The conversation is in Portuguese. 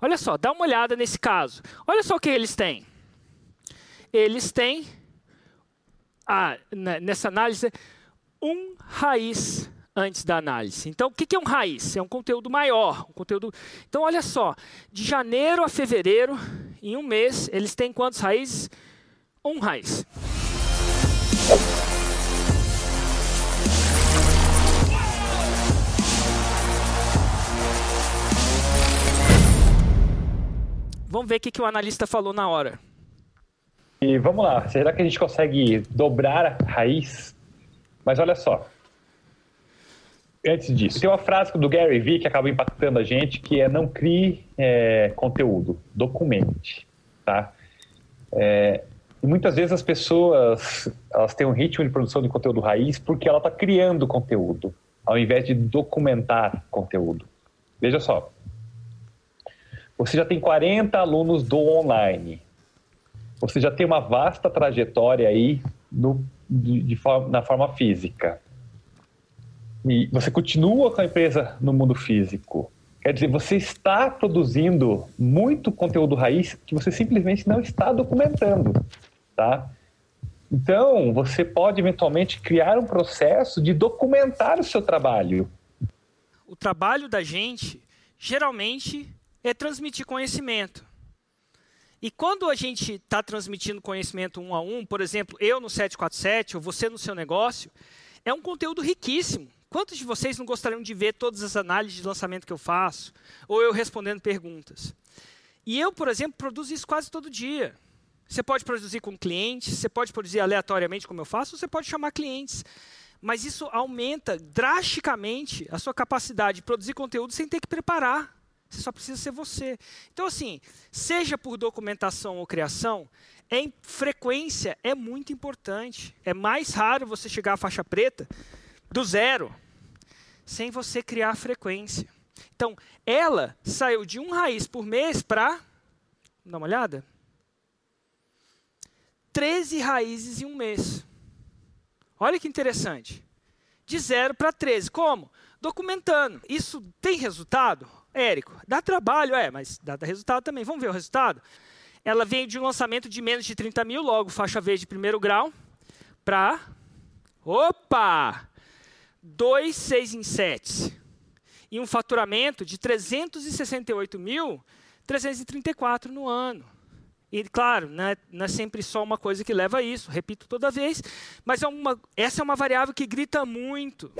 Olha só, dá uma olhada nesse caso. Olha só o que eles têm. Eles têm, ah, nessa análise, um raiz antes da análise. Então, o que é um raiz? É um conteúdo maior. Um conteúdo... Então, olha só, de janeiro a fevereiro, em um mês, eles têm quantos raízes? Um raiz. Vamos ver o que, que o analista falou na hora. E vamos lá, será que a gente consegue dobrar a raiz? Mas olha só, antes disso, tem uma frase do Gary Vee que acaba impactando a gente, que é não crie é, conteúdo, documente, tá? É, e muitas vezes as pessoas elas têm um ritmo de produção de conteúdo raiz porque ela está criando conteúdo, ao invés de documentar conteúdo. Veja só, você já tem 40 alunos do online, você já tem uma vasta trajetória aí no, de, de, na forma física e você continua com a empresa no mundo físico. Quer dizer, você está produzindo muito conteúdo raiz que você simplesmente não está documentando, tá? Então, você pode eventualmente criar um processo de documentar o seu trabalho. O trabalho da gente, geralmente, é transmitir conhecimento. E quando a gente está transmitindo conhecimento um a um, por exemplo, eu no 747 ou você no seu negócio, é um conteúdo riquíssimo. Quantos de vocês não gostariam de ver todas as análises de lançamento que eu faço? Ou eu respondendo perguntas? E eu, por exemplo, produzo isso quase todo dia. Você pode produzir com clientes, você pode produzir aleatoriamente, como eu faço, ou você pode chamar clientes. Mas isso aumenta drasticamente a sua capacidade de produzir conteúdo sem ter que preparar. Você só precisa ser você. Então, assim, seja por documentação ou criação, em frequência é muito importante. É mais raro você chegar à faixa preta do zero, sem você criar frequência. Então, ela saiu de um raiz por mês para. Dá uma olhada? 13 raízes em um mês. Olha que interessante. De zero para 13. Como? Documentando. Isso tem resultado? Érico, dá trabalho, é, mas dá, dá resultado também. Vamos ver o resultado? Ela veio de um lançamento de menos de 30 mil, logo faixa verde de primeiro grau, para. Opa! 2, 6 em 7. E um faturamento de 368.334 no ano. E, claro, não é, não é, sempre só uma coisa que leva a isso, repito toda vez, mas é uma, essa é uma variável que grita muito.